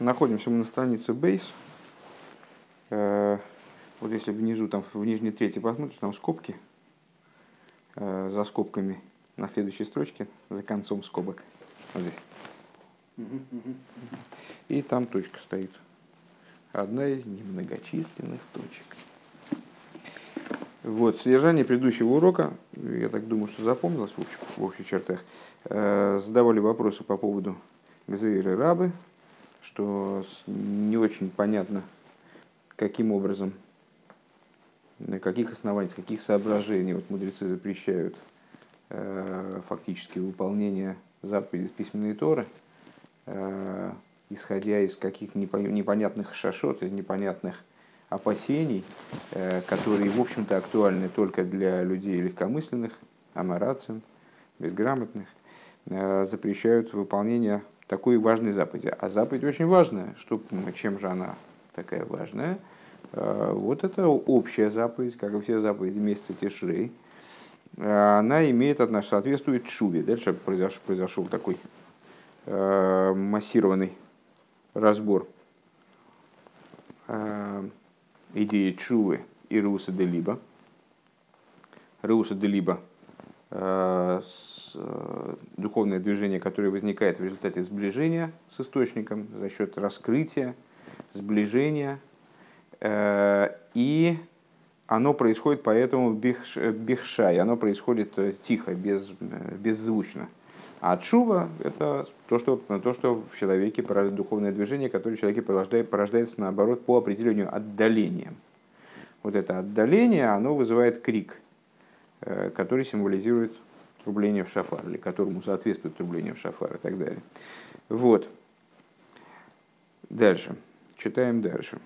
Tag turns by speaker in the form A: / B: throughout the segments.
A: находимся мы на странице Base. Э, вот если внизу, там в нижней трети посмотришь, там скобки. Э, за скобками на следующей строчке, за концом скобок. Вот здесь. И там точка стоит. Одна из немногочисленных точек. Вот, содержание предыдущего урока, я так думаю, что запомнилось в общих, в общих чертах. Э, задавали вопросы по поводу Гзейры Рабы, что не очень понятно, каким образом, на каких основаниях, с каких соображений вот мудрецы запрещают э, фактически выполнение заповедей письменной Торы, э, исходя из каких непонятных шашот, из непонятных опасений, э, которые, в общем-то, актуальны только для людей легкомысленных, амарацин, безграмотных, э, запрещают выполнение такой важной заповеди. А заповедь очень важная. Что, чем же она такая важная? Э, вот это общая заповедь, как и все заповеди месяца Тишрей. Э, она имеет отношение, соответствует шуве. Дальше произошел, произошел такой э, массированный разбор идеи чувы и Руса де Либа. Руса де Либа духовное движение, которое возникает в результате сближения с источником за счет раскрытия, сближения. Э, и оно происходит поэтому бихшай, оно происходит тихо, без, беззвучно. А чува – это то что, то, что в человеке, духовное движение, которое в человеке порождает, порождается, наоборот, по определению отдалением. Вот это отдаление, оно вызывает крик – Э, который символизирует трубление в шафар, или которому соответствует трубление в шафар и так далее. Вот. Дальше. Читаем дальше.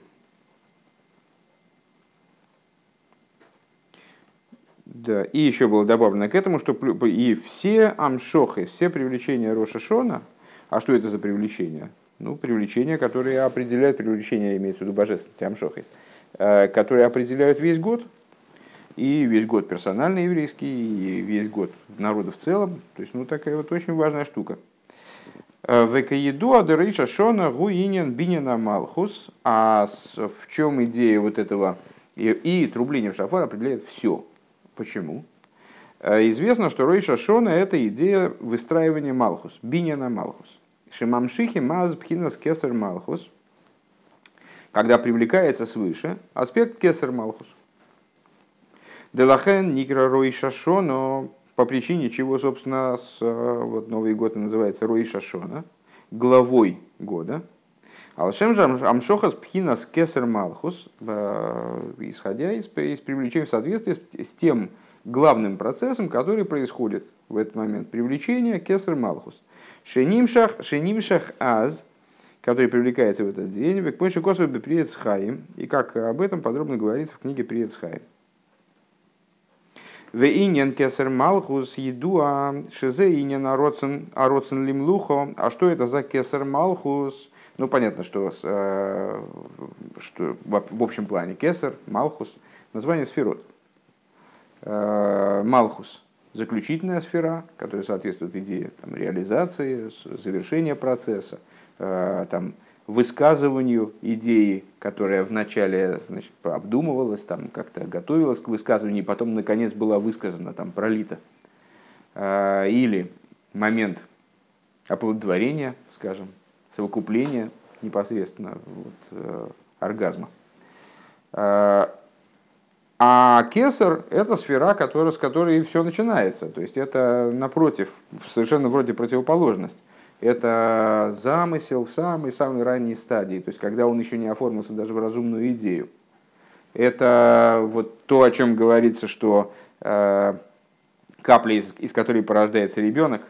A: Да, и еще было добавлено к этому, что и все амшохи, все привлечения Роша Шона, а что это за привлечение? Ну, привлечения, которые определяют, привлечение имеется в виду божественности амшохис, э, которые определяют весь год, и весь год персонально еврейский, и весь год народа в целом. То есть, ну, такая вот очень важная штука. Э, Векаеду адерейша шона гуинен бинена малхус. А в чем идея вот этого? И, и трубление в шафар определяет все. Почему? Э, известно, что Ройша Шона – это идея выстраивания Малхус, Бинина Малхус. Шимамшихи Маз Пхинас Кесар Малхус, когда привлекается свыше аспект Кесар Малхус – Делахен Никра Рой Шашоно, по причине чего, собственно, с, э, вот Новый год называется Рой Шашона, главой года. Алшем же Амшохас Пхинас Кесар Малхус, э, исходя из, из привлечения в соответствии с, с тем главным процессом, который происходит в этот момент. Привлечение Кесар Малхус. Шенимшах, шенимшах Аз, который привлекается в этот день, Векпойши Косов Беприецхаим, и как об этом подробно говорится в книге Приецхаим. Вейнен кесер малхус едуа шизе инен ароцен ароцен лимлухо. А что это за кесер малхус? Ну, понятно, что, э, что в общем плане кесер, малхус, название сферот. Э, малхус – заключительная сфера, которая соответствует идее там, реализации, завершения процесса, э, там, высказыванию идеи, которая вначале значит, обдумывалась, там, как-то готовилась к высказыванию, и потом, наконец, была высказана, там, пролита. А, или момент оплодотворения, скажем, совокупления непосредственно вот, э, оргазма. А, а кесар – это сфера, которая, с которой все начинается. То есть это, напротив, совершенно вроде противоположность это замысел в самой-самой ранней стадии, то есть когда он еще не оформился даже в разумную идею. Это вот то, о чем говорится, что э, капля, из, из которой порождается ребенок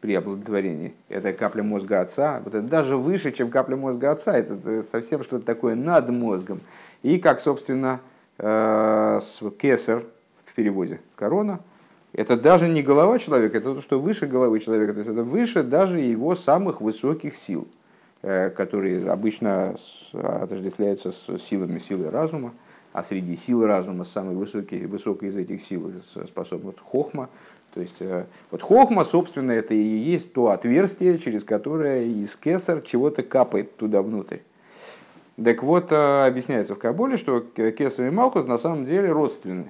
A: при оплодотворении, это капля мозга отца, вот это даже выше, чем капля мозга отца, это, это совсем что-то такое над мозгом. И как, собственно, э, кесар в переводе корона – это даже не голова человека, это то, что выше головы человека, то есть это выше даже его самых высоких сил, э, которые обычно отождествляются с силами силы разума, а среди сил разума самой высокой, высокой из этих сил способна хохма, То есть вот хохма, собственно, это и есть то отверстие, через которое из кесар чего-то капает туда внутрь. Так вот, объясняется в Кабуле, что кесар и Малхус на самом деле родственны.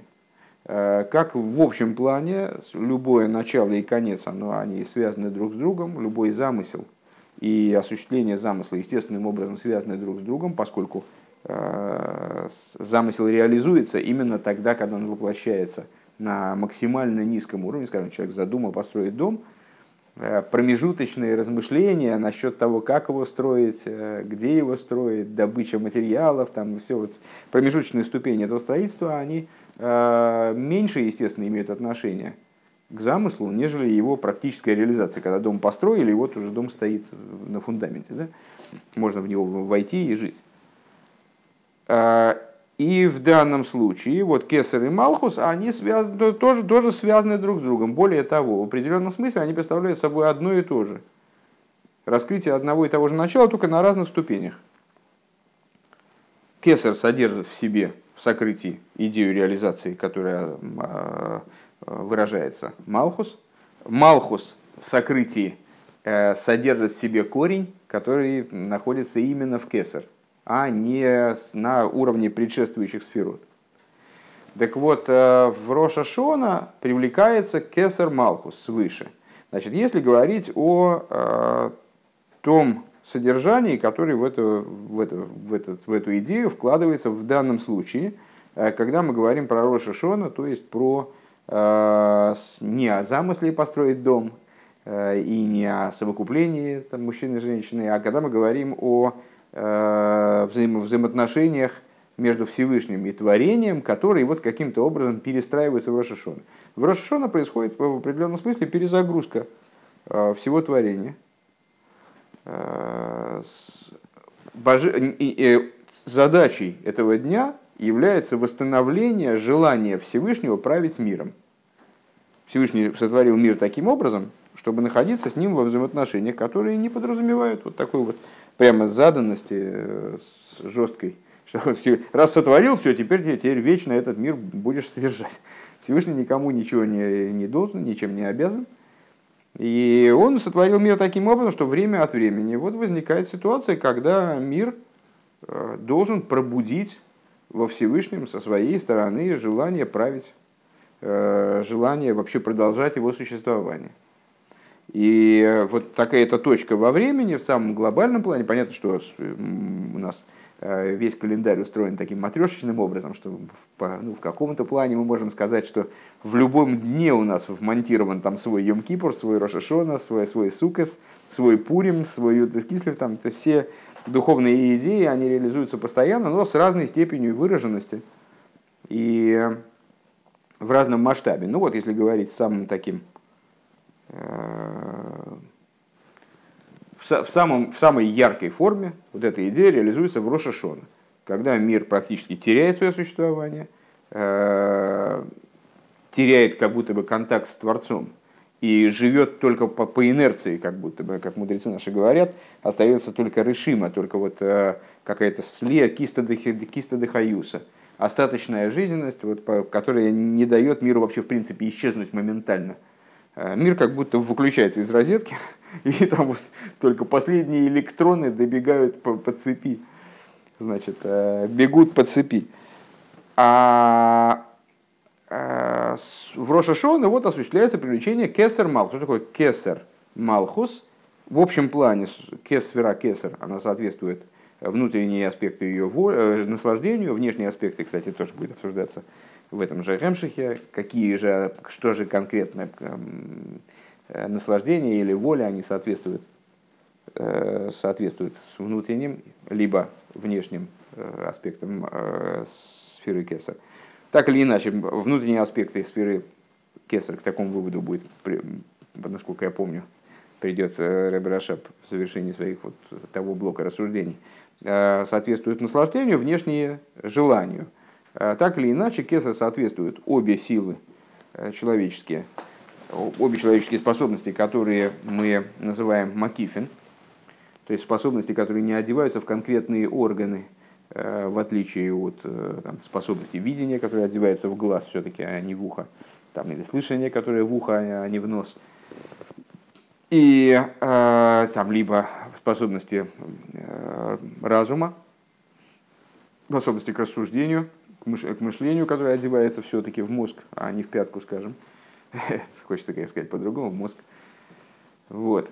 A: Как в общем плане, любое начало и конец, оно, они связаны друг с другом, любой замысел – и осуществление замысла естественным образом связаны друг с другом, поскольку э, замысел реализуется именно тогда, когда он воплощается на максимально низком уровне, скажем, человек задумал построить дом, э, промежуточные размышления насчет того, как его строить, э, где его строить, добыча материалов, там все вот промежуточные ступени этого строительства, они меньше, естественно, имеют отношение к замыслу, нежели его практическая реализация. Когда дом построили, и вот уже дом стоит на фундаменте. Да? Можно в него войти и жить. А, и в данном случае вот Кесар и Малхус, они связаны, тоже, тоже связаны друг с другом. Более того, в определенном смысле они представляют собой одно и то же. Раскрытие одного и того же начала, только на разных ступенях. Кесар содержит в себе, в сокрытии, идею реализации, которая а, Э, выражается Малхус. Малхус в сокрытии э, содержит в себе корень, который находится именно в кесар, а не на уровне предшествующих сферот. Так вот, э, в Роша Шона привлекается кесар Малхус свыше. Значит, если говорить о том содержании, которое в эту, в, эту, в, эту, в эту идею вкладывается в данном случае, когда мы говорим про Роша Шона, то есть про Э, не о замысле построить дом э, и не о совокуплении там, мужчины и женщины, а когда мы говорим о э, взаимо взаимоотношениях между Всевышним и творением, которые вот каким-то образом перестраиваются в Рошашона. В Рошашона происходит в определенном смысле перезагрузка всего творения. Задачей этого дня является восстановление желания Всевышнего править миром. Всевышний сотворил мир таким образом, чтобы находиться с ним во взаимоотношениях, которые не подразумевают вот такой вот прямо заданности э, жесткой. Что раз сотворил, все, теперь, теперь вечно этот мир будешь содержать. Всевышний никому ничего не, не должен, ничем не обязан. И он сотворил мир таким образом, что время от времени вот возникает ситуация, когда мир э, должен пробудить во Всевышнем со своей стороны желание править, э, желание вообще продолжать его существование. И вот такая эта точка во времени, в самом глобальном плане, понятно, что у нас э, весь календарь устроен таким матрешечным образом, что ну, в каком-то плане мы можем сказать, что в любом дне у нас вмонтирован там свой Йом-Кипур, свой Рошашона, свой, свой Сукас, свой Пурим, свой Ютескислев, там это все духовные идеи, они реализуются постоянно, но с разной степенью выраженности и в разном масштабе. Ну вот, если говорить самым таким, э, в, самом, в самой яркой форме, вот эта идея реализуется в Рошашона, когда мир практически теряет свое существование, э, теряет как будто бы контакт с Творцом, и живет только по, по инерции, как будто бы, как мудрецы наши говорят, остается только решима, только вот э, какая-то слея киста, киста дыхаюса, остаточная жизненность, вот, которая не дает миру вообще в принципе исчезнуть моментально. Э, мир как будто выключается из розетки, и там вот только последние электроны добегают по, по цепи, значит, э, бегут по цепи. А Э, в Рошашона вот осуществляется привлечение кесар малхус. Что такое кесар малхус? В общем плане кесвера кесар, она соответствует внутренние аспекты ее воли, э, наслаждению, внешние аспекты, кстати, тоже будет обсуждаться в этом же Ремшихе, какие же, что же конкретно эм, э, наслаждение или воля они соответствуют, соответствуют внутренним, либо внешним аспектам сферы кесар. Так или иначе, внутренние аспекты сферы Кесар к такому выводу будет, насколько я помню, придет э, Рэбер Рашаб в завершении своих вот того блока рассуждений, э, соответствуют наслаждению, внешние желанию. Э, так или иначе, Кесар соответствует обе силы человеческие, обе человеческие способности, которые мы называем макифин, то есть способности, которые не одеваются в конкретные органы – Э, в отличие от э, там, способности видения, которая одевается в глаз все-таки, а не в ухо, там, или слышание, которое в ухо, а не в нос. И э, там либо способности э, разума, способности к рассуждению, к, мыш, к мышлению, которое одевается все-таки в мозг, а не в пятку, скажем. Хочется, конечно, сказать по-другому, мозг. Вот.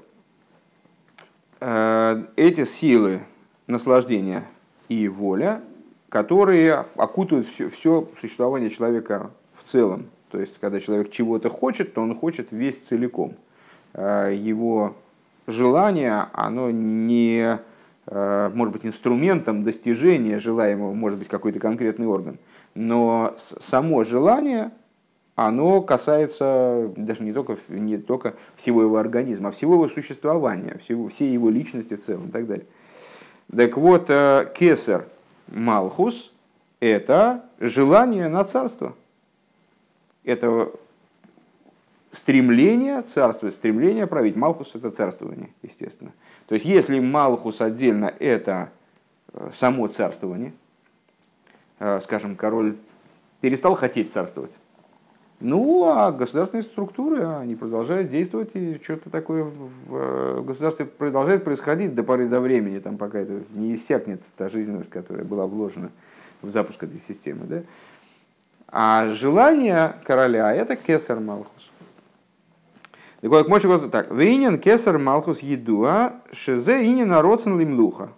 A: Э, эти силы наслаждения и воля, которые окутывают все, все существование человека в целом. То есть, когда человек чего-то хочет, то он хочет весь целиком. Э, его желание, оно не э, может быть инструментом достижения желаемого, может быть какой-то конкретный орган, но само желание, оно касается даже не только, не только всего его организма, а всего его существования, всего, всей его личности в целом и так далее. Так вот, э, кесар Малхус – это желание на царство. Это стремление царствовать, стремление править. Малхус – это царствование, естественно. То есть, если Малхус отдельно – это э, само царствование, э, скажем, король перестал хотеть царствовать, ну, а государственные структуры, они продолжают действовать, и что-то такое в государстве продолжает происходить до поры до времени, там, пока это не иссякнет та жизненность, которая была вложена в запуск этой системы. Да? А желание короля – это кесар Малхус. Так вот, мочи так. Вейнин кесар Малхус едуа шезе инин родсен лимлуха.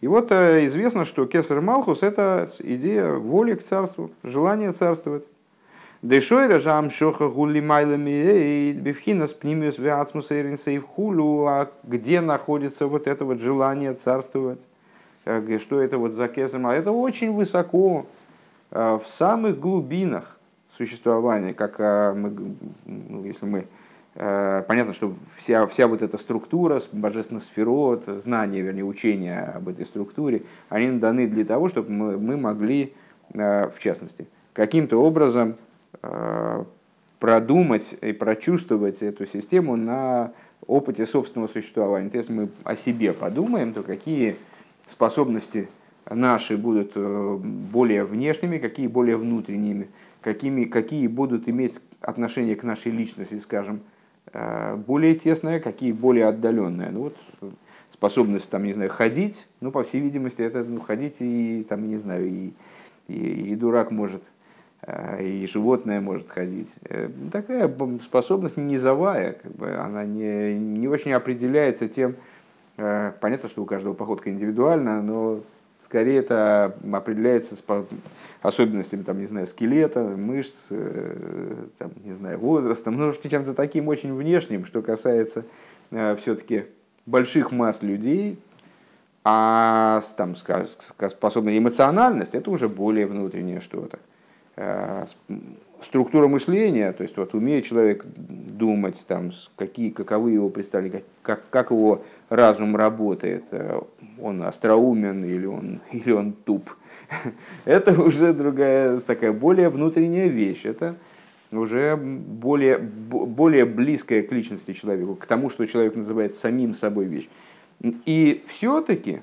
A: И вот э, известно, что кесар Малхус – это идея воли к царству, желание царствовать. Дешойра жам шоха гули майлами бифхинас пнимиус веацмус в хулу, а где находится вот это вот желание царствовать? Что это вот за кесарем? Это очень высоко, в самых глубинах существования, как ну, если мы Понятно, что вся, вся вот эта структура, божественных сферот, знания, вернее, учения об этой структуре, они даны для того, чтобы мы, мы могли, в частности, каким-то образом Э, продумать и прочувствовать эту систему на опыте собственного существования. То есть, если мы о себе подумаем, то какие способности наши будут э, более внешними, какие более внутренними, какими, какие будут иметь отношение к нашей личности, скажем, э, более тесное, какие более отдаленные. Ну, вот, способность, там, не знаю, ходить, ну, по всей видимости, это ну, ходить и, там, не знаю, и, и, и дурак может Э, и животное может ходить. Э, такая способность низовая, как бы, она не, не очень определяется тем, э, понятно, что у каждого походка индивидуальна, но скорее это определяется особенностями, там, не знаю, скелета, мышц, там, не знаю, возрастом, ну, чем-то таким очень внешним, что касается все-таки больших масс людей, а там, способность эмоциональность, это уже более внутреннее что-то. Э, структура мышления, то есть вот умеет человек думать, там, какие, каковы его представления, как, как его разум работает, э, он остроумен или он, или он туп. Это уже другая, такая более внутренняя вещь. Это уже более, более близкая к личности человека, к тому, что человек называет самим собой вещь. И все-таки,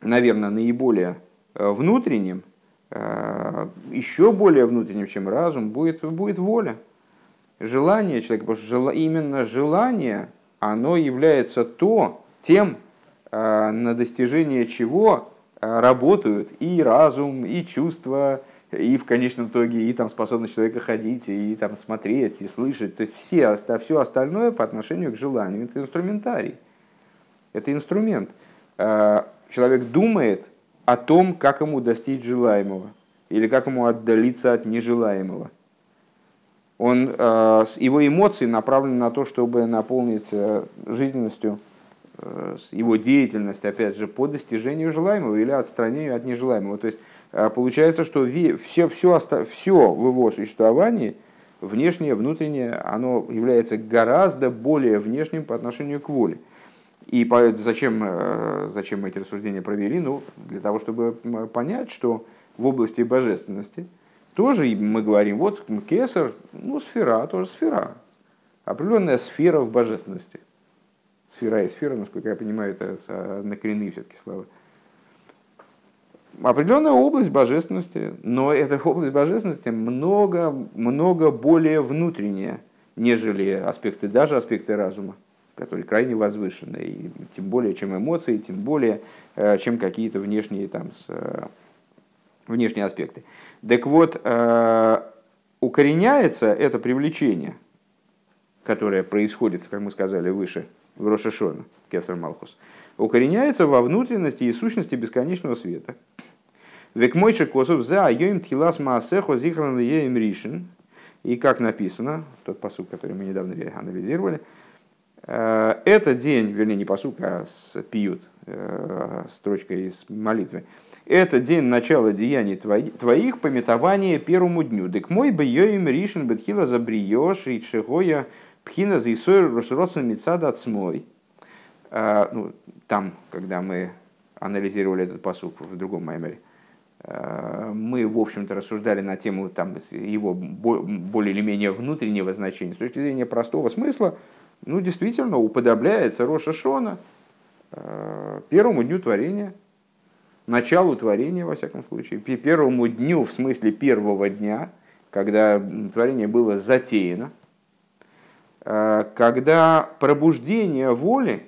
A: наверное, наиболее э, внутренним – Э, еще более внутренним, чем разум, будет, будет воля. Желание человека, потому что именно желание, оно является то, тем, э, на достижение чего э, работают и разум, и чувства, и в конечном итоге и там способность человека ходить, и там смотреть, и слышать. То есть все, все остальное по отношению к желанию. Это инструментарий. Это инструмент. Человек думает, о том, как ему достичь желаемого или как ему отдалиться от нежелаемого. Он, э, его эмоции направлены на то, чтобы наполнить э, жизненностью э, его деятельность, опять же, по достижению желаемого или отстранению от нежелаемого. То есть получается, что все, все, все в его существовании, внешнее, внутреннее, оно является гораздо более внешним по отношению к воле. И зачем, зачем мы эти рассуждения провели? Ну, для того, чтобы понять, что в области божественности тоже мы говорим, вот кесар, ну, сфера, тоже сфера. Определенная сфера в божественности. Сфера и сфера, насколько я понимаю, это накоренные все-таки слова. определенная область божественности, но эта область божественности много, много более внутренняя, нежели аспекты, даже аспекты разума, которые крайне возвышены, и тем более, чем эмоции, тем более, э, чем какие-то внешние, там, с, э, внешние аспекты. Так вот, э, укореняется это привлечение, которое происходит, как мы сказали выше, в Рошашона, Кесар Малхус, укореняется во внутренности и сущности бесконечного света. Век мойши косов за айоим тхилас маасехо зихран леем ришин. И как написано, тот посуд, который мы недавно анализировали, э, это день, вернее не посуд, а пьют, строчка из молитвы. Это день начала деяний твоих, пометования первому дню. Дек мой бы йоим ришин бетхила забриешь и чегоя пхина за исой росросен мецада отсмой. Э, ну, там, когда мы анализировали этот посуд в другом маймере, э, мы, в общем-то, рассуждали на тему там, его более или менее внутреннего значения. С точки зрения простого смысла, ну, действительно, уподобляется Роша Шона э, первому дню творения, началу творения, во всяком случае, первому дню, в смысле первого дня, когда творение было затеяно, э, когда пробуждение воли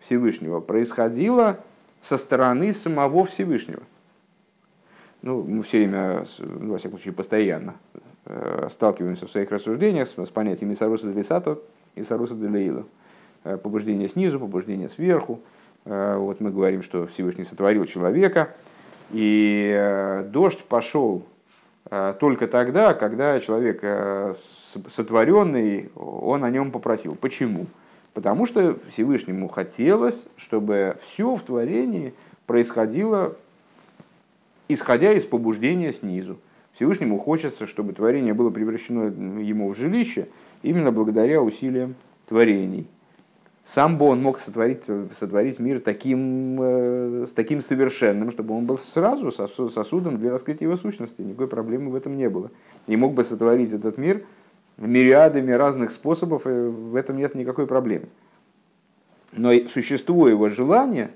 A: Всевышнего происходило со стороны самого Всевышнего. Ну, мы все время, во всяком случае, постоянно э, сталкиваемся в своих рассуждениях с, с понятиями Саруса Делисато и Саруса Делеила. Э, побуждение снизу, побуждение сверху. Э, вот мы говорим, что Всевышний сотворил человека, и дождь пошел только тогда, когда человек сотворенный, он о нем попросил. Почему? Потому что Всевышнему хотелось, чтобы все в творении происходило, исходя из побуждения снизу. Всевышнему хочется, чтобы творение было превращено ему в жилище именно благодаря усилиям творений. Сам бы он мог сотворить, сотворить мир таким, э, таким совершенным, чтобы он был сразу сосудом для раскрытия его сущности. Никакой проблемы в этом не было. И мог бы сотворить этот мир – мириадами разных способов, и в этом нет никакой проблемы. Но существо его желания,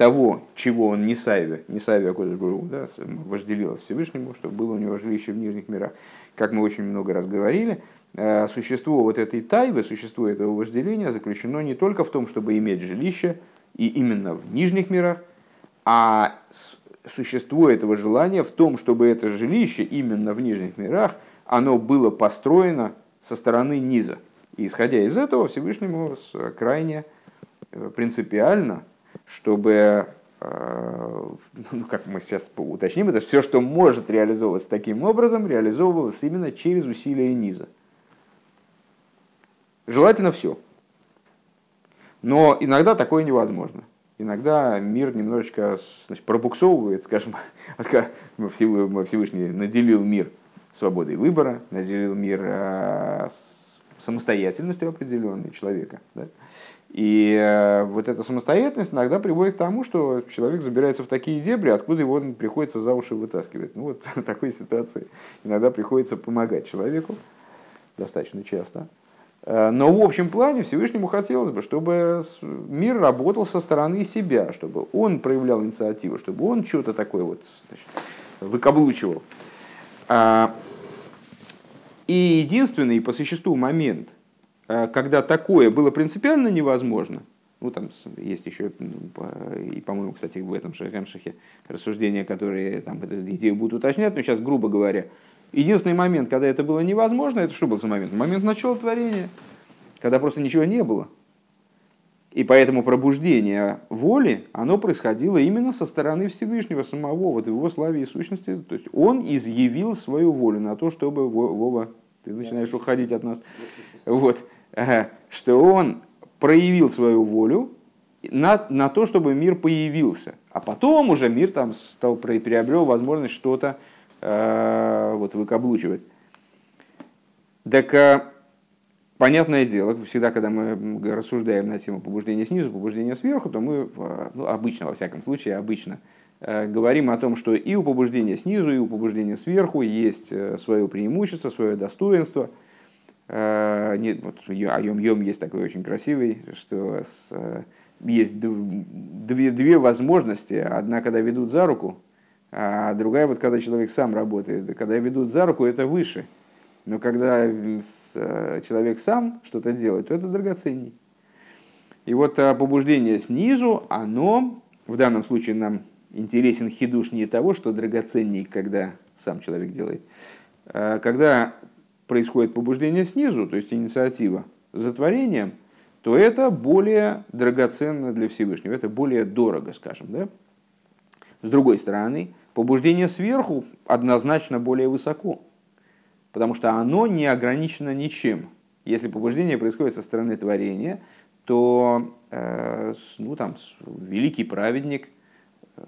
A: того, чего он не Саве, не Саве, а Кодыш да, вожделилось Всевышнему, чтобы было у него жилище в нижних мирах, как мы очень много раз говорили, э, существо вот этой тайвы, существо этого вожделения заключено не только в том, чтобы иметь жилище, и именно в нижних мирах, а существо этого желания в том, чтобы это жилище именно в нижних мирах, оно было построено со стороны низа. И исходя из этого Всевышнему крайне э, принципиально, чтобы, э, ну, как мы сейчас уточним, это все, что может реализовываться таким образом, реализовывалось именно через усилия низа. Желательно все. Но иногда такое невозможно. Иногда мир немножечко значит, пробуксовывает, скажем, Всевышний наделил мир свободой выбора, наделил мир э, самостоятельностью определенной человека. Да? И э, вот эта самостоятельность иногда приводит к тому, что человек забирается в такие дебри, откуда его приходится за уши вытаскивать. Ну вот в такой ситуации иногда приходится помогать человеку, достаточно часто. Э, но в общем плане Всевышнему хотелось бы, чтобы мир работал со стороны себя, чтобы он проявлял инициативу, чтобы он что-то такое вот значит, выкаблучивал. И единственный по существу момент, а, когда такое было принципиально невозможно, ну там есть еще, и по-моему, кстати, в этом Шахемшахе рассуждения, которые там эту идею будут уточнять, но сейчас, грубо говоря, единственный момент, когда это было невозможно, это что был за момент? Момент начала творения, когда просто ничего не было. И поэтому пробуждение воли, оно происходило именно со стороны Всевышнего самого, вот в его славе и сущности. То есть он изъявил свою волю на то, чтобы Вова, ты начинаешь уходить от нас, вот, что он проявил свою волю на, на то, чтобы мир появился. А потом уже мир там стал, приобрел возможность что-то э, вот, выкаблучивать. Так э, Понятное дело, всегда, когда мы рассуждаем на тему побуждения снизу, побуждения сверху, то мы, а, ну, обычно, во всяком случае, обычно, э, говорим о том, что и у побуждения снизу, и у побуждения сверху есть э, свое преимущество, свое достоинство. Э, нет, вот Айом-Йом есть такой очень красивый, что есть две, две возможности. Одна, когда ведут за руку, А другая, вот когда человек сам работает, когда ведут за руку, это выше. Но когда э, человек сам что-то делает, то это драгоценней. И вот а, побуждение снизу, оно, в данном случае нам интересен хидуш не того, что драгоценней, когда сам человек делает. А когда происходит побуждение снизу, то есть инициатива за творением, то это более драгоценно для Всевышнего, это более дорого, скажем. Да? С другой стороны, побуждение сверху однозначно более высоко, потому что оно не ограничено ничем. Если побуждение происходит со стороны творения, то э, ну, там, великий праведник, э,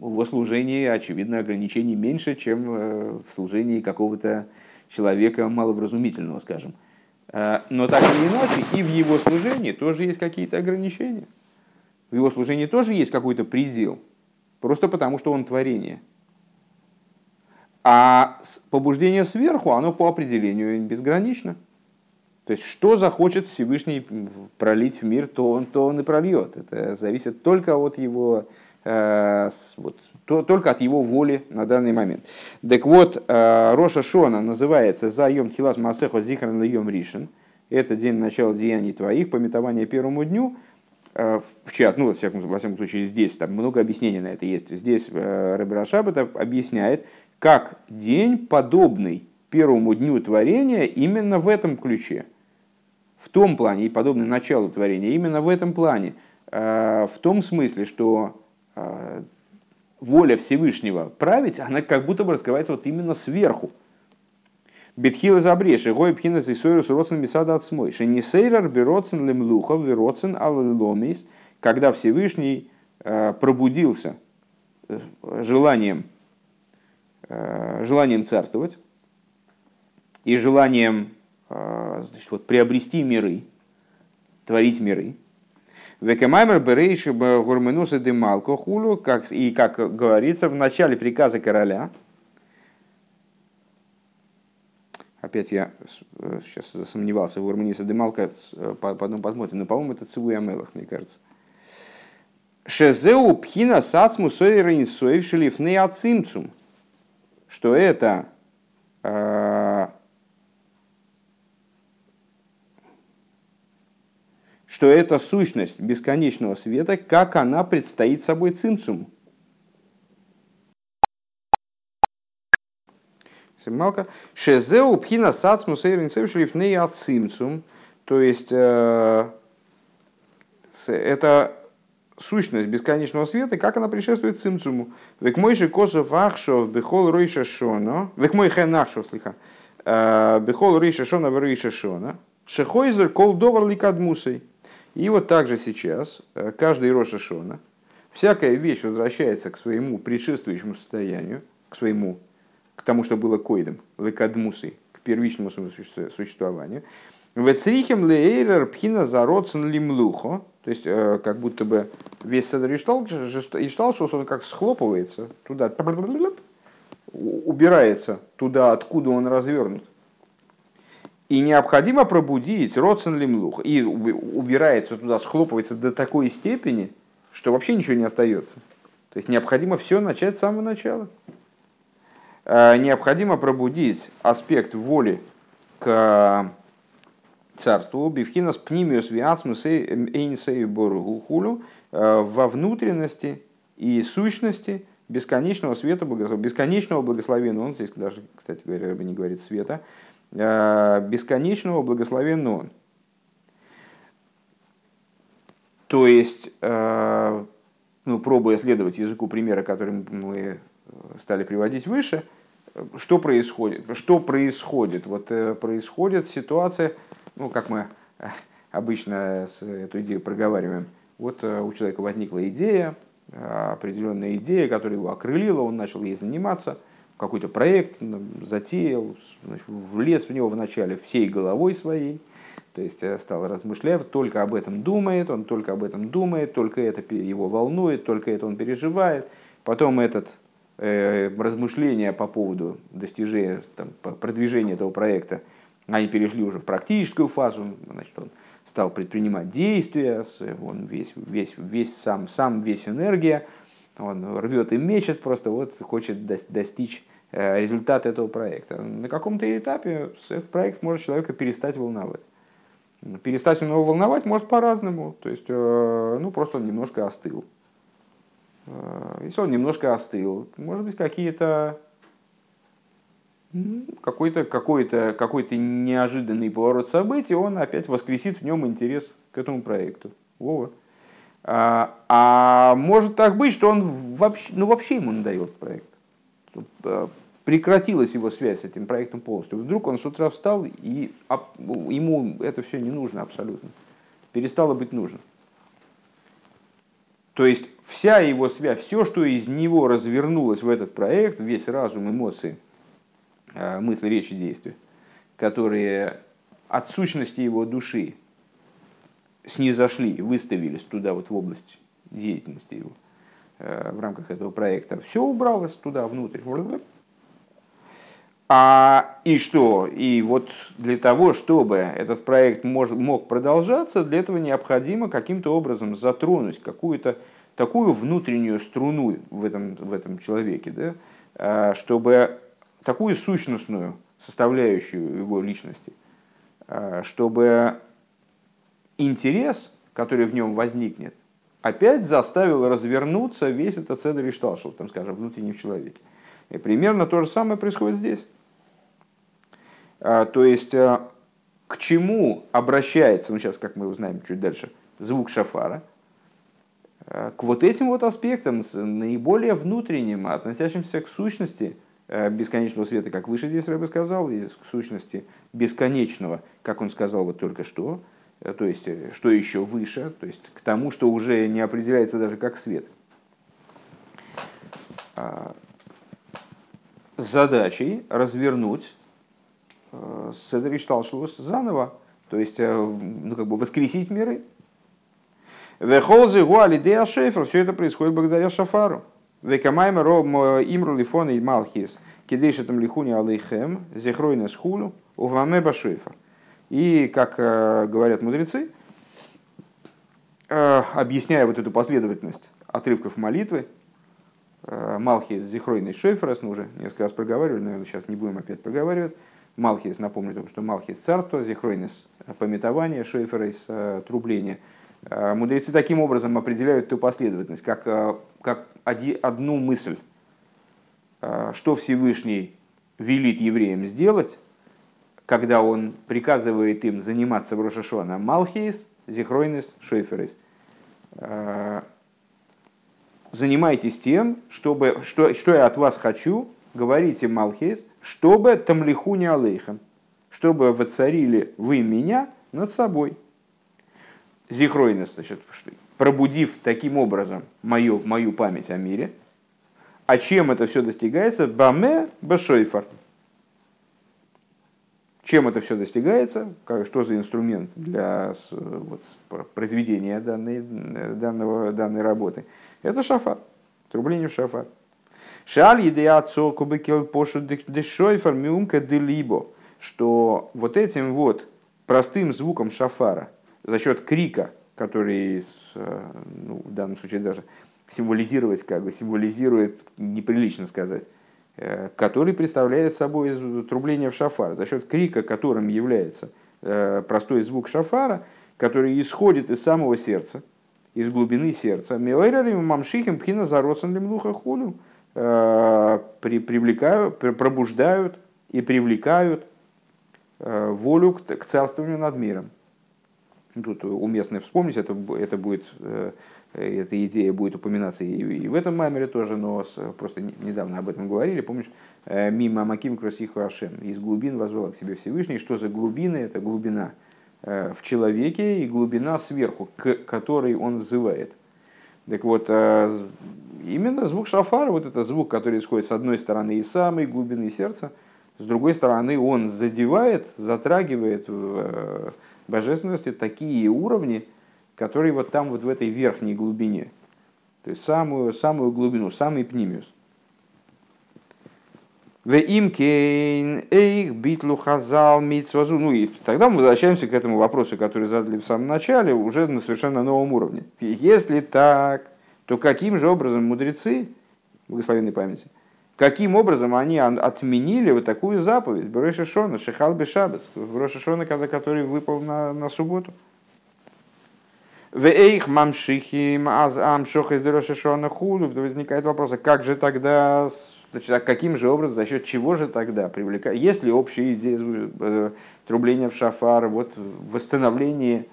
A: его служении, очевидно, ограничений меньше, чем э, в служении какого-то человека маловразумительного, скажем. Но так или иначе, и в его служении тоже есть какие-то ограничения. В его служении тоже есть какой-то предел. Просто потому, что он творение. А побуждение сверху, оно по определению безгранично. То есть, что захочет Всевышний пролить в мир, то он, то он и прольет. Это зависит только от его, э, вот, то, только от его воли на данный момент. Так вот, э, Роша Шона называется «За йом тхилас масехо зихран йом ришен». Это день начала деяний твоих, пометование первому дню. Э, в чат, ну, во всяком, во всяком случае, здесь там много объяснений на это есть. Здесь э, Рэбер это объясняет, как день подобный первому дню творения именно в этом ключе – в том плане, и подобный началу творения, именно в этом плане, э, в том смысле, что э, воля Всевышнего править, она как будто бы раскрывается вот именно сверху. Бетхила забреши, гой пхина зисойрус родсен бесада от смой. Шенисейрар бероцен лемлухов, вероцен алломис, когда Всевышний э, пробудился желанием, желанием царствовать и желанием а, значит, вот, приобрести миры, творить миры. Векамаймер берейши гурменуса демалко хулю, как, и как говорится в начале приказа короля, опять я сейчас засомневался в Гурманиса Демалка, потом посмотрим, но, по-моему, это Цивуй Амелах, мне кажется. Шезеу пхина сацму сойрин соев шлифны ацимцум. Что это а, что это сущность бесконечного света, как она предстоит собой цимцуму. Малка. Шезеу пхина сацму сейринцевшилифней ацимцум. То есть э, это сущность бесконечного света, как она предшествует цимцуму. Век мой же косов ахшов бехол ройша шона. Век мой хен ахшов, слиха. Э, бехол ройша шона в ройша шона. Шехойзер кол довар ликадмусой. И вот также сейчас э, каждый Роша Шона, всякая вещь возвращается к своему предшествующему состоянию, к своему, к тому, что было коидом, лекадмусой, к первичному существованию. Вецрихем лейрер пхина зародцен лимлухо, то есть э, как будто бы весь Седр что он как схлопывается туда, убирается туда, откуда он развернут. И необходимо пробудить родсен лимлух. И убирается туда, схлопывается до такой степени, что вообще ничего не остается. То есть необходимо все начать с самого начала. А, необходимо пробудить аспект воли к царству, бифхинас пнимиус виасмус эйнсей боргухулю, во внутренности и сущности бесконечного света, бесконечного благословения. Он здесь даже, кстати говоря, не говорит света, Э, бесконечного благословен Он. То есть, э, ну, пробуя следовать языку примера, который мы э, стали приводить выше, что происходит? Что происходит? Вот происходит ситуация, ну, как мы обычно эту идею проговариваем. Вот у человека возникла идея, определенная идея, которая его окрылила, он начал ей заниматься – какой-то проект затеял, значит, влез в него вначале всей головой своей, то есть э, стал размышлять, только об этом думает, он только об этом думает, только это его волнует, только это он переживает. Потом этот э, размышления по поводу достижения, там, продвижения этого проекта, они перешли уже в практическую фазу, значит, он стал предпринимать действия, он весь, весь, весь сам, сам весь энергия, он рвет и мечет, просто вот хочет достичь результата этого проекта. На каком-то этапе этот проект может человека перестать волновать. Перестать его волновать может по-разному. То есть, ну, просто он немножко остыл. Если он немножко остыл, может быть, какие-то какой-то какой -то, какой -то неожиданный поворот событий, он опять воскресит в нем интерес к этому проекту. Вова. А, а может так быть, что он вообще, ну, вообще ему надоел проект. А, прекратилась его связь с этим проектом полностью. Вдруг он с утра встал, и ему это все не нужно абсолютно. Перестало быть нужно. То есть вся его связь, все, что из него развернулось в этот проект, весь разум, эмоции – мысли, речи, действия, которые от сущности его души снизошли, выставились туда, вот в область деятельности его э, в рамках этого проекта, все убралось туда, внутрь. А, и что? И вот для того, чтобы этот проект мож, мог продолжаться, для этого необходимо каким-то образом затронуть какую-то такую внутреннюю струну в этом, в этом человеке, да, э, чтобы такую сущностную составляющую его личности, э, чтобы интерес, который в нем возникнет, опять заставил развернуться весь этот цедр и шталшел, там, скажем, внутренний в человеке. И примерно то же самое происходит здесь. Э, то есть, э, к чему обращается, ну сейчас, как мы узнаем чуть дальше, звук шафара, к вот этим вот аспектам, наиболее внутренним, относящимся к сущности – бесконечного света, как выше здесь Рэбе сказал, и сущности бесконечного, как он сказал вот только что, э, то есть э, что еще выше, то есть к тому, что уже не определяется даже как свет. А, задачей развернуть Седри Шталшлус заново, то есть ну, как бы воскресить миры. Вехолзы Гуалидея Шефер, все это происходит благодаря Шафару. Векамайма роб имру лифона и малхис, кидейшетам лихуни алейхем, зехройна схулю, уваме башойфа. И, как э, говорят мудрецы, э, объясняя вот эту последовательность отрывков молитвы, э, Малхис Зихройный Шойферас, мы уже несколько раз проговаривали, наверное, сейчас не будем опять проговаривать. Малхис, напомню только, что Малхис царство, Зихройнес пометование, Шойферас трубление – мудрецы таким образом определяют ту последовательность, как, э, как одну мысль, э, что Всевышний велит евреям сделать, когда он приказывает им заниматься в Рошашона Малхиес, Зихройнес, Шойферес. Занимайтесь тем, чтобы, что, что я от вас хочу, говорите Малхиес, чтобы тамлиху не алейхам, чтобы воцарили вы меня над собой зихройнес, значит, пробудив таким образом мою, мою память о мире. А чем это все достигается? Баме башойфар. Чем это все достигается? Как, что за инструмент для вот, произведения данной, данного, данной работы? Это шафар. Трубление в шафар. Шаль едеацо кубекел пошу дешойфар миумка делибо. Что вот этим вот простым звуком шафара – за счет крика, который э, ну, в данном случае даже символизировать, как бы символизирует, неприлично сказать, э, который представляет собой трубление в шафар, за счет крика, которым является э, простой звук шафара, который исходит из самого сердца, из глубины сердца. Милайрарим мамшихим пхина заросан лимлуха хулю привлекают, пробуждают и привлекают волю к царствованию над миром. Тут уместно вспомнить, это, это будет, э, эта идея будет упоминаться и, и в этом маймере тоже, но с, просто недавно об этом говорили, помнишь, э, мимо Маким Красиху Ашем, из глубин возвала к себе Всевышний, что за глубины, это глубина э, в человеке и глубина сверху, к которой он взывает. Так вот, именно звук шафара, вот это звук, который исходит с одной стороны из самой глубины сердца, с другой стороны он задевает, затрагивает божественности такие уровни, которые вот там, вот в этой верхней глубине. То есть самую, самую глубину, самый пнимиус. В имкейн эйх битлу хазал митсвазу. Ну и тогда мы возвращаемся к этому вопросу, который задали в самом начале, уже на совершенно новом уровне. Если так, то каким же образом мудрецы, благословенной памяти, каким образом они отменили вот такую заповедь Броша Шона, Шихал Бешабец, Броша Шона, который выпал на, на субботу. В эйх мамшихим аз амшох из Шона худу. Возникает вопрос, а как же тогда, значит, а каким же образом, за счет чего же тогда привлекать? Есть ли общая идея э, трубления в шафар, вот восстановление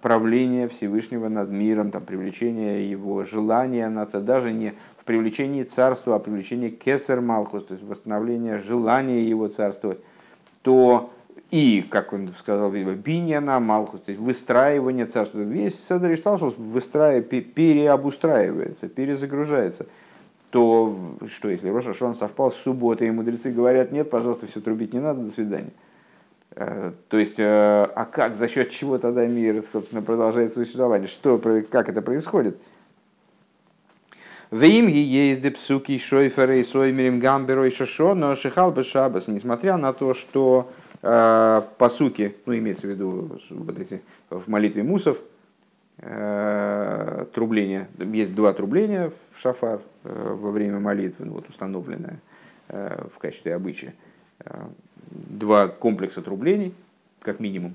A: правление Всевышнего над миром, там, привлечение его желания нация, даже не в привлечении царства, а привлечении кесар малхус, то есть восстановление желания его царствовать, то и, как он сказал, на малхус, то есть выстраивание царства. Весь Седр что выстраив, переобустраивается, перезагружается. То что, если Роша Шон совпал с субботой, и мудрецы говорят, нет, пожалуйста, все трубить не надо, до свидания. Э, то есть, э, а как, за счет чего тогда мир, собственно, продолжает свое существование? Что, как это происходит? В имге есть депсуки шойферы соймерим гамберой шашо, но шихал шабас, несмотря на то, что э, по суке, ну имеется в виду вот эти в молитве мусов, э, трубления, есть два трубления в шафар э, во время молитвы, ну, вот установленное э, в качестве обычая два комплекса трублений, как минимум.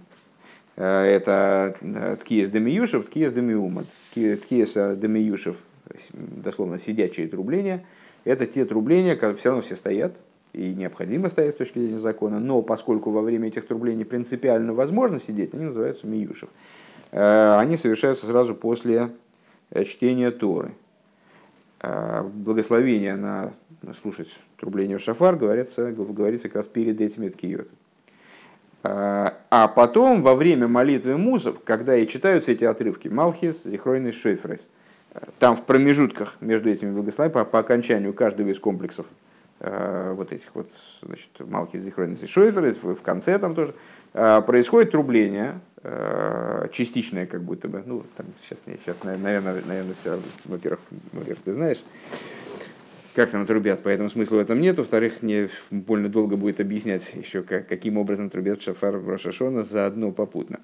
A: Э, это э, Ткиес Демиюшев, Ткиес Демиума. Ткиес Демиюшев, дословно сидячие трубления, это те трубления, которые все равно все стоят, и необходимо стоять с точки зрения закона, но поскольку во время этих трублений принципиально возможно сидеть, они называются миюшев. Э, они совершаются сразу после чтения Торы. Благословение на слушать трубление в шафар говорится, говорится как раз перед этими ткиот. А, а потом, во время молитвы мусов, когда и читаются эти отрывки, Малхис, Зихройный, Шейфрес, там в промежутках между этими благословениями, по, по окончанию каждого из комплексов э, вот этих вот, значит, Малхис, Зихройный, Шейфрес, в, конце там тоже, э, происходит трубление, э, частичное как будто бы, ну, там, сейчас, сейчас наверное, наверное, все, во-первых, во-первых, ты знаешь, как там трубят, поэтому смысла в этом нет. Во-вторых, не больно долго будет объяснять еще, как, каким образом трубят шафар в Рошашона заодно попутно.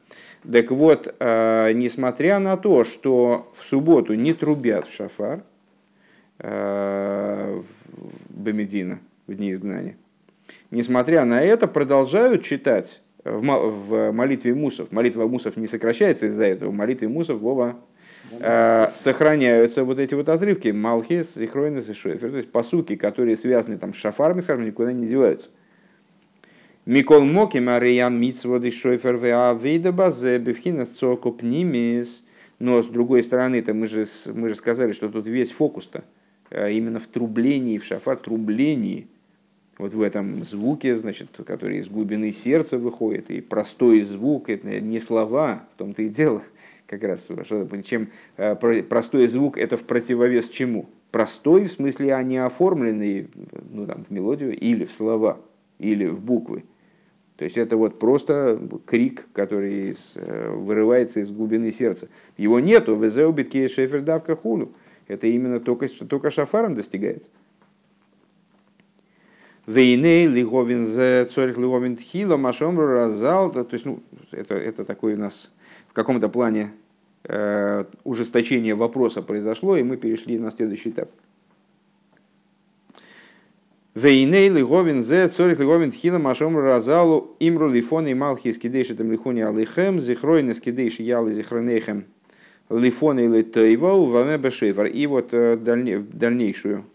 A: Так вот, э, несмотря на то, что в субботу не трубят в шафар, э, в Бемедина, в дни изгнания, несмотря на это, продолжают читать в, в молитве мусов. Молитва мусов не сокращается из-за этого. В молитве мусов Вова Э, сохраняются вот эти вот отрывки Малхис, Зихройнес и Шойфер, то есть посуки, которые связаны там с шафарами, скажем, никуда не деваются. Микол Моки Мариям Мицводы Шойфер Веавида Базе Бевхина Цокоп Нимис. Но с другой стороны-то мы же, мы же сказали, что тут весь фокус-то э, именно в трублении, в шафар трублении, вот в этом звуке, значит, который из глубины сердца выходит, и простой звук, это не слова, в том-то и дело – как раз, чем э, простой звук это в противовес чему? Простой, в смысле, они оформлены ну, там, в мелодию или в слова, или в буквы. То есть это вот просто крик, который э, вырывается из глубины сердца. Его нету в Эзеубитке Шефердавка Хулю. Это именно только, только шафаром достигается. Вейней лиговин цорих лиговин тхила машомру разал. То есть, ну, это, это такой у нас каком-то плане э, ужесточение вопроса произошло, и мы перешли на следующий этап. Вейней лиговин зе цорих лиговин тхила машом разалу имру лифон и малхи скидейши там лихуни алихем зихройны скидейши ялы зихронейхем лифон или тейвау ваме бешейфар. И вот э, дальне, дальнейшую,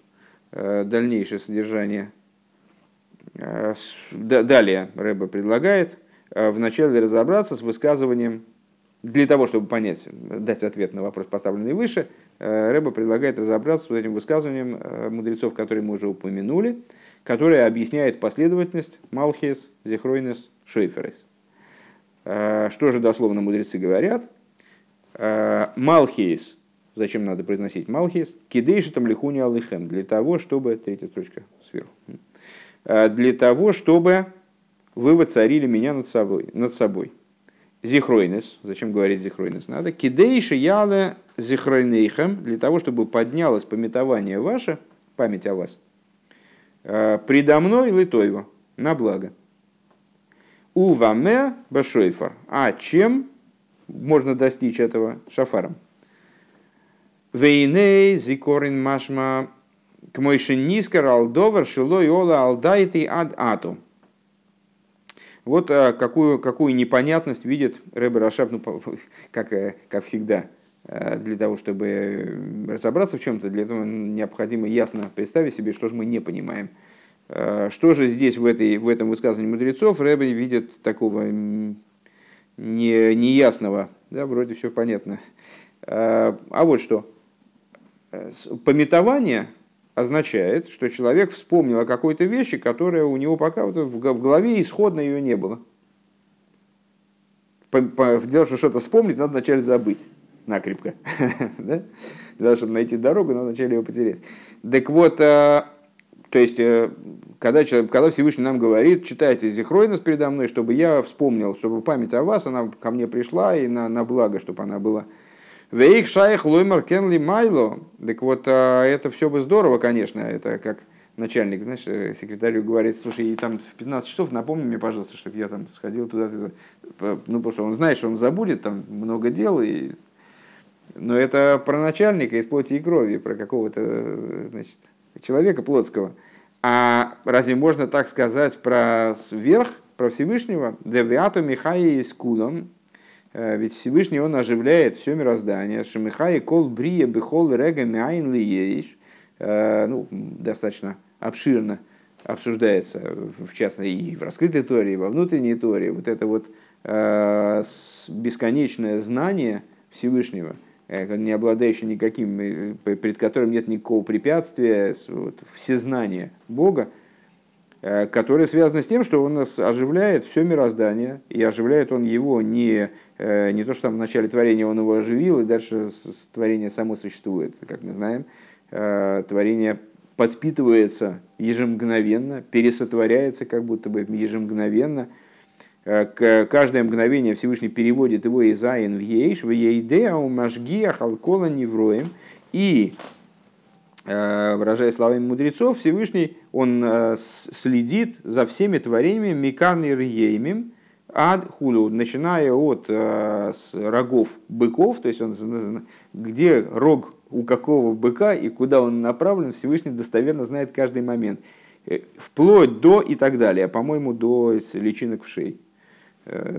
A: э, дальнейшее содержание. Далее Рэба предлагает вначале разобраться с высказыванием для того, чтобы понять, дать ответ на вопрос, поставленный выше, э, Рэба предлагает разобраться с этим высказыванием э, мудрецов, которые мы уже упомянули, которое объясняет последовательность Малхис, Зехройнес, Шейферес. Э, что же дословно мудрецы говорят? Малхис, зачем надо произносить Малхис? Кидейши там лихуни алихем, для того, чтобы, третья строчка сверху, для того, чтобы вы воцарили меня над собой. Над собой. Зихройнес, зачем говорить зихройнес надо? Кидейши яле зихройнейхем, для того, чтобы поднялось пометование ваше, память о вас, э, предо мной литойва, на благо. Уваме башойфар. А чем можно достичь этого шафаром? Вейней зикорин машма к мойши нискар алдовар шилой ола алдайты ад ату. Вот а, какую, какую непонятность видит Рэбе Рашаб, ну, как, э, как всегда, э, для того, чтобы разобраться в чем-то, для этого необходимо ясно представить себе, что же мы не понимаем. Э, что же здесь в, этой, в этом высказывании мудрецов Рэбе видит такого не, неясного, да, вроде все понятно. А вот что. Пометование означает, что человек вспомнил о какой-то вещи, которая у него пока вот в голове исходно ее не было. Дело, что что-то вспомнить, надо вначале забыть накрепко. да? Для того, чтобы найти дорогу, надо вначале ее потерять. Так вот, э, то есть, э, когда, человек, когда Всевышний нам говорит, читайте Зихройнос передо мной, чтобы я вспомнил, чтобы память о вас, она ко мне пришла, и на, на благо, чтобы она была Вейх шайх лоймер кенли майло. Так вот, а, это все бы здорово, конечно. Это как начальник, знаешь, э, секретарю говорит, слушай, и там в 15 часов напомни мне, пожалуйста, чтобы я там сходил туда, туда. Ну, потому что он знает, что он забудет, там много дел, и... но это про начальника из плоти и крови, про какого-то, значит, человека плотского. А разве можно так сказать про верх, про Всевышнего? Девиату Михаи из Кулом, Э, ведь Всевышний он оживляет все мироздание. Шамихай кол брия бихол рега мяйн лиеиш. Э, ну, достаточно обширно обсуждается, в частности, и в раскрытой теории, и во внутренней теории, вот это вот э, бесконечное знание Всевышнего, не обладающее никаким, перед которым нет никакого препятствия, вот, всезнание Бога, Э, которое связано с тем, что он нас оживляет все мироздание, и оживляет он его не, э, не то, что там в начале творения он его оживил, и дальше творение само существует, как мы знаем, э, творение подпитывается ежемгновенно, пересотворяется как будто бы ежемгновенно, каждое мгновение Всевышний переводит его из Айн в Ейш, в Ейдеа, у Машгия, Халкола, Невроем, и выражая словами мудрецов, Всевышний, он э, следит за всеми творениями Микарный Рьеймим, ад хулю, начиная от э, рогов быков, то есть он, где рог у какого быка и куда он направлен, Всевышний достоверно знает каждый момент. Вплоть до и так далее, по-моему, до личинок в шее.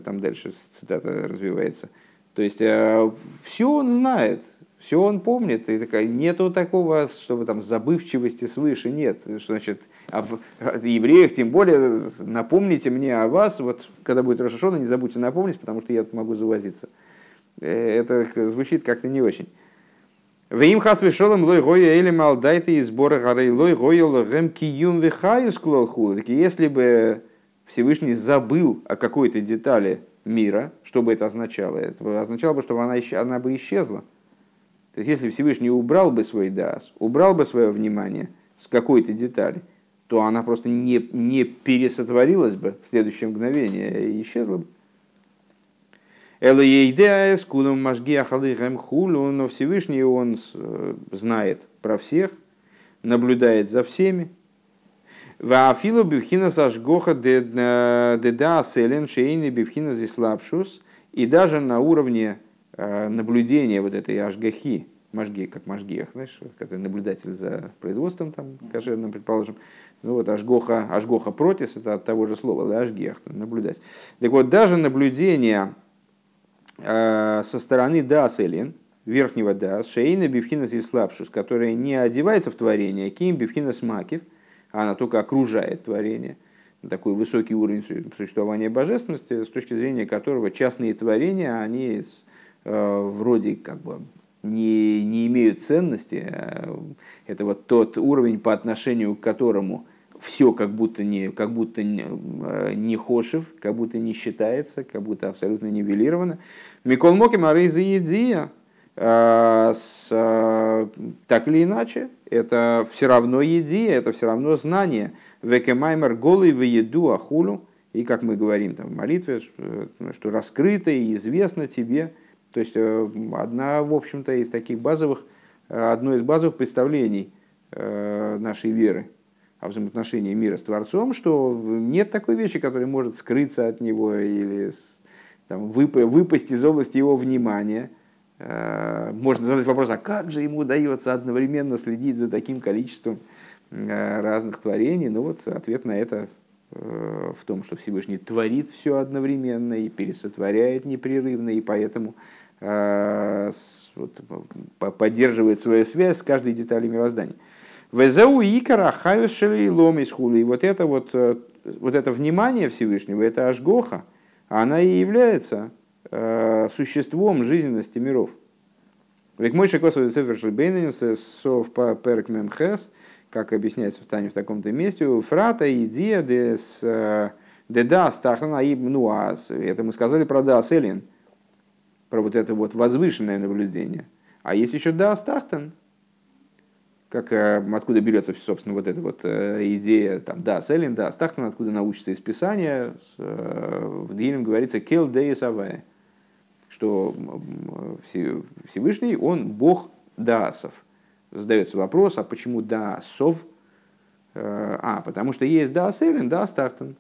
A: Там дальше цитата развивается. То есть все он знает, все он помнит, и такая, нету такого, чтобы там забывчивости свыше, нет. Что значит, об евреях, тем более, напомните мне о вас, вот когда будет Рошашона, не забудьте напомнить, потому что я могу завозиться. Э, это звучит как-то не очень. Вим хас вишолом лой гоя или малдайте из сбора горы лой гоя логем киюм вихаю склолху. Если бы Всевышний забыл о какой-то детали мира, что бы это означало? Это означало бы, что она, она бы исчезла. То есть, если Всевышний убрал бы свой дас, убрал бы свое внимание с какой-то детали, то она просто не, не пересотворилась бы в следующее мгновение и исчезла бы. Но Всевышний он э, знает про всех, наблюдает за всеми. Ваафилу бивхина сашгоха деда селен шейни бивхина зислапшус. И даже на уровне Э, наблюдение вот этой ажгахи, мажги, как мажгиях, знаешь, который наблюдатель за производством там кошерным, предположим. Ну вот ажгоха, ажгоха протис, это от того же слова, да, ажгех, наблюдать. Так вот, даже наблюдение э, со стороны даселин, верхнего дас, шейна бифхинас и слабшус, которая не одевается в творение, ким бифхинас макив, а она только окружает творение, такой высокий уровень существования божественности, с точки зрения которого частные творения, они Э, вроде как бы не, не имеют ценности. Э, это вот тот уровень, по отношению к которому все как будто не, как будто не, э, не хошев, как будто не считается, как будто абсолютно нивелировано. Микол Моки Марейза Едзия, так или иначе, это все равно еди, это все равно знание. Векемаймер голый в еду ахулю. И как мы говорим там в молитве, что раскрыто и известно тебе, то есть э, одна, в общем-то, из таких базовых, э, одно из базовых представлений э, нашей веры о взаимоотношении мира с Творцом, что нет такой вещи, которая может скрыться от него или там, выпасть из области его внимания. Можно задать вопрос, а как же ему удается одновременно следить за таким количеством разных творений? Ну вот ответ на это в том, что Всевышний творит все одновременно и пересотворяет непрерывно, и поэтому поддерживает свою связь с каждой деталью мироздания. Везеу икара хавишели ломис хули. И вот это вот, э, вот это внимание Всевышнего, это ажгоха, она и является э, существом жизненности миров. Век мой шекосов цифр бейнинс сов по перк мемхес, как объясняется в Тане в таком-то месте, фрата идея дес э, деда стахана и ну а это мы сказали про да селин, про вот это вот возвышенное наблюдение. А есть еще да стахтан, как, э, откуда берется, собственно, вот эта вот э, идея, там, да, Селин, да, Стахтан, откуда научится из Писания, э, в Дилем говорится «кел деис авая», что Всевышний, он бог даасов. Задается вопрос, а почему даасов? А, потому что есть да Селин, да Стахтан.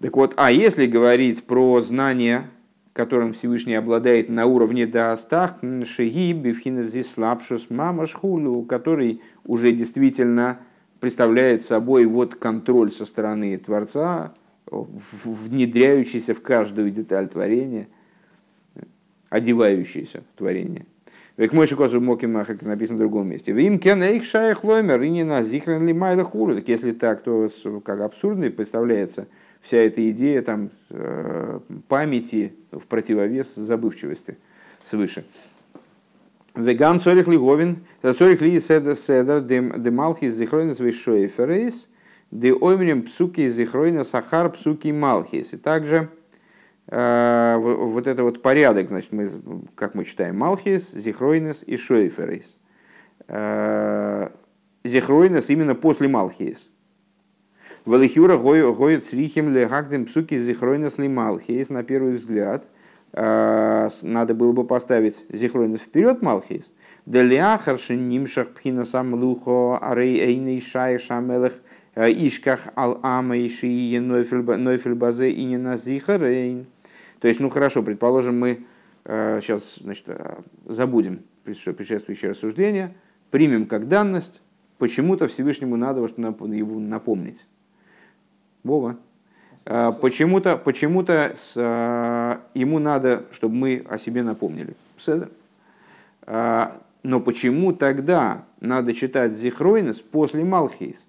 A: Так вот, а если говорить про знание которым Всевышний обладает на уровне Даастах, Шеги, Бифхинезис Лапшус, Мамашхулю, который уже действительно представляет собой вот контроль со стороны Творца, внедряющийся в каждую деталь творения, одевающийся в творение. Век мой шикосу мокима, как написано в другом месте. Вим кен эйх шаях лоймер, и не на зихрен ли майла хулу. Так если так, то как абсурдный представляется вся эта идея там, э, памяти в противовес забывчивости свыше. Вегам цорих лиговин, цорих ли седер седер, демалхи зихройнес вишоеферейс, де оймрем псуки зихройна сахар псуки малхис. И также э, вот это вот порядок, значит, мы, как мы читаем, малхис, зихройнес и шоеферейс. Э, зихройнес именно после малхис. Валихюра гоют срихим легагдем псуки зихройнес лималхейс на первый взгляд. А, надо было бы поставить зихройнес вперед малхейс. Деляхар нимшах пхина сам лухо арей эйней шай шамелех а, ишках ал ама иши нойфель базе и не на зихарейн. То есть, ну хорошо, предположим, мы сейчас а, значит, забудем предшествующее рассуждение, примем как данность, почему-то Всевышнему надо его напомнить. Вова. А, почему-то почему а, ему надо, чтобы мы о себе напомнили. А, но почему тогда надо читать Зихройнес после Малхейс?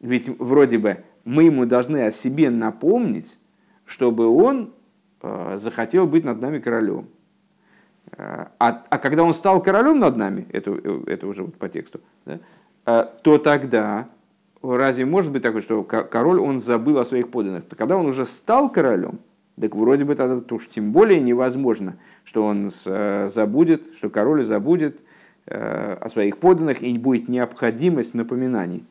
A: Ведь вроде бы мы ему должны о себе напомнить, чтобы он захотел быть над нами королем. А, а когда он стал королем над нами, это, это уже вот по тексту, да, то тогда разве может быть такое, что король, он забыл о своих подданных? Когда он уже стал королем, так вроде бы тогда уж тем более невозможно, что он э, забудет, что король забудет э, о своих подданных и будет необходимость напоминаний.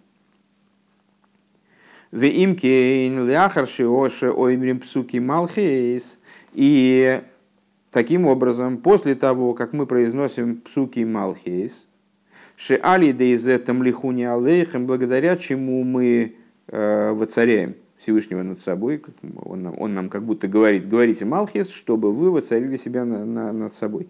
A: И таким образом, после того, как мы произносим псуки малхейс, Шеали дейзетам лихуни алейхем, благодаря чему мы э, воцаряем Всевышнего над собой. Он нам, он нам как будто говорит, говорите Малхис, чтобы вы воцарили себя на, на, над собой.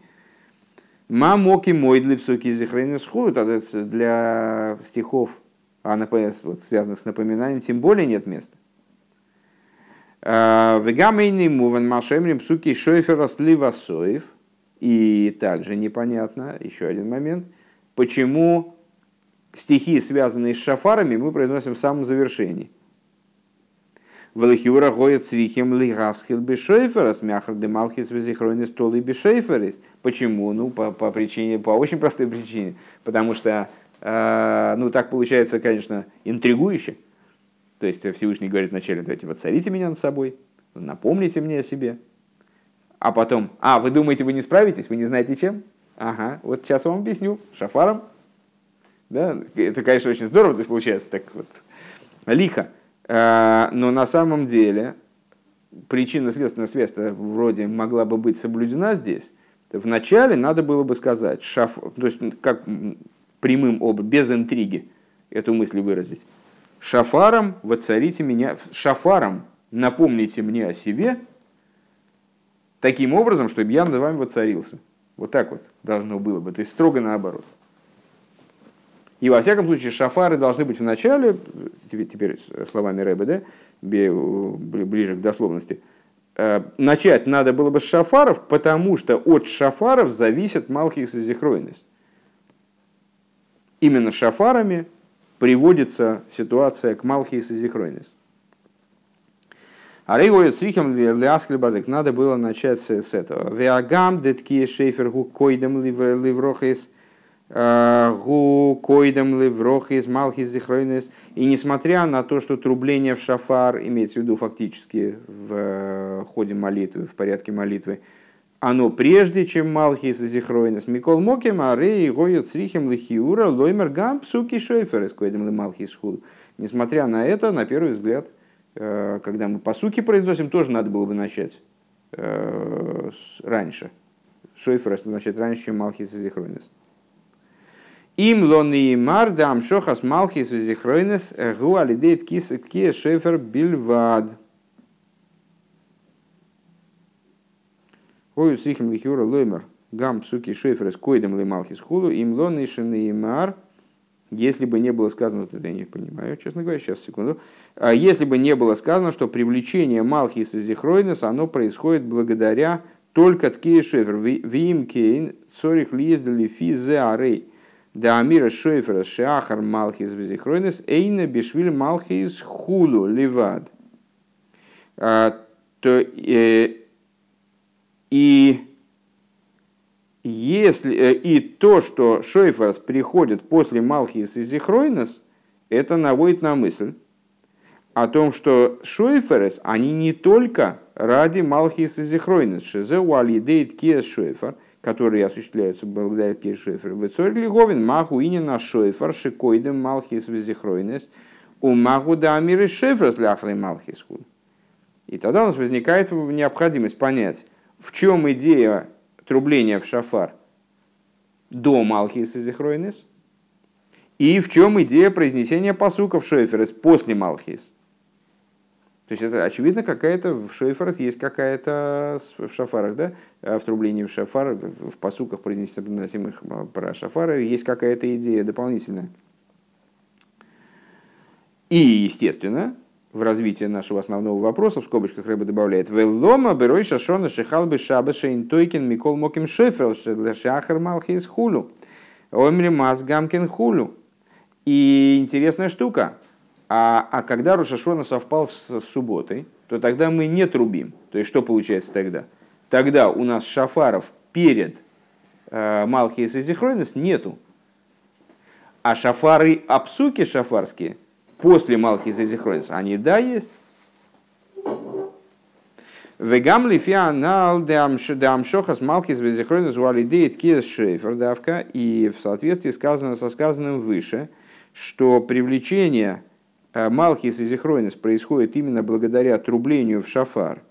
A: Мамоки мой для псуки зихрейна схуду, для стихов, а вот, связанных с напоминанием, тем более нет места. Э, Вегамейный муван машемрим псуки шойфера слива соев. И также непонятно, еще один момент – почему стихи, связанные с шафарами, мы произносим в самом завершении. Велихюра гоет срихем лигасхил бешейферас, мяхар де малхис везихройнес толы бешейферис. Почему? Ну, по, по причине, по очень простой причине. Потому что, э, ну, так получается, конечно, интригующе. То есть Всевышний говорит вначале, давайте воцарите меня над собой, напомните мне о себе. А потом, а, вы думаете, вы не справитесь, вы не знаете чем? Ага, вот сейчас вам объясню. Шафаром. Да? Это, конечно, очень здорово, получается так вот лихо. А, но на самом деле причинно-следственная связь вроде могла бы быть соблюдена здесь. Вначале надо было бы сказать, шаф, то есть как прямым образом, без интриги эту мысль выразить. Шафаром воцарите меня, шафаром напомните мне о себе – таким образом, чтобы я над вами воцарился. Вот так вот должно было бы, то есть строго наоборот. И во всяком случае шафары должны быть в начале, теперь, словами Рэбе, да, ближе к дословности, э, начать надо было бы с шафаров, потому что от шафаров зависит Малхис и Зихройность. Именно шафарами приводится ситуация к Малхис и Зихройность. А рейгоет срихем ляскли базык. Надо было начать с, этого. Веагам детки шейфер гу койдем ливрохис э, гу койдем ливрохис малхис зихройнес. И несмотря на то, что трубление в шафар, имеется в виду фактически в э, ходе молитвы, в порядке молитвы, оно прежде, чем Малхис и Зихройнес. Микол Моким, а Рей, Гоют, Срихим, Лихиура, Лоймер, Гам, Псуки, Шойфер, из Малхис Худ. Несмотря на это, на первый взгляд, когда мы по суке произносим, тоже надо было бы начать э, раньше. Шойфер начать раньше, чем Малхис и Зихройнес. Им лон и мар дам шохас Малхис и Зихройнес гу алидейт кис ки шойфер бильвад. Ой, срихим лихиура лоймер гам псуки шойфер с койдем ли Малхис хулу им лон и шен и мар – если бы не было сказано, вот это я не понимаю, честно говоря, сейчас, секунду. А если бы не было сказано, что привлечение Малхис и Зихройнес, оно происходит благодаря только ткей шефер. Вим кейн цорих лиздали фи зеарей. Да амира шефера шахар Малхис Зихройнес эйна бешвиль Малхис хулу ливад. А, то, э, и если, э, и то, что Шойферс приходит после Малхис и Зихройнес, это наводит на мысль о том, что Шойферес, они не только ради Малхис и Зихройнес, Шезе Уалидейт Киес Шойфер, которые осуществляются благодаря Киес Шойфер, Вецорь Говин Маху на Шойфер, Шикойдем Малхис и Зихройнес, у Маху да Амиры Шойферс ляхры Малхис И тогда у нас возникает необходимость понять, в чем идея трубления в шафар до Малхис и Зихройнес? И в чем идея произнесения посуков Шойферес после Малхис? То есть это очевидно какая-то в Шойферес есть какая-то в шафарах, да, в трублении в шафар, в посуках произносимых про шафары есть какая-то идея дополнительная. И, естественно, в развитии нашего основного вопроса, в скобочках Рэба добавляет, «Веллома берой шашона шехалбы шабаша интойкин микол моким шефел шахар малхис хулю, омри маз гамкин хулю». И интересная штука, а, а когда Рошашона совпал с, с субботой, то тогда мы не трубим. То есть что получается тогда? Тогда у нас шафаров перед э, Малхис и Зихройнес нету. А шафары апсуки шафарские – после Малхиса и Зихронис, они да есть. Вегам лифианал дамшохас малхис безихронис уалидеет киес шейфер давка. И в соответствии сказано, со сказанным выше, что привлечение э, малхис и зихронис происходит именно благодаря трублению в шафар.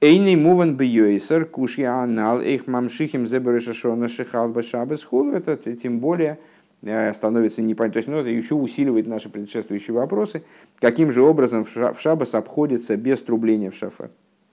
A: Эйный муван бьёйсер кушья анал эйх мамшихим зеберешашона шихал башабес хулу. Это тем более становится непонятно. То есть ну, это еще усиливает наши предшествующие вопросы, каким же образом в Шабас обходится без трубления в шафар.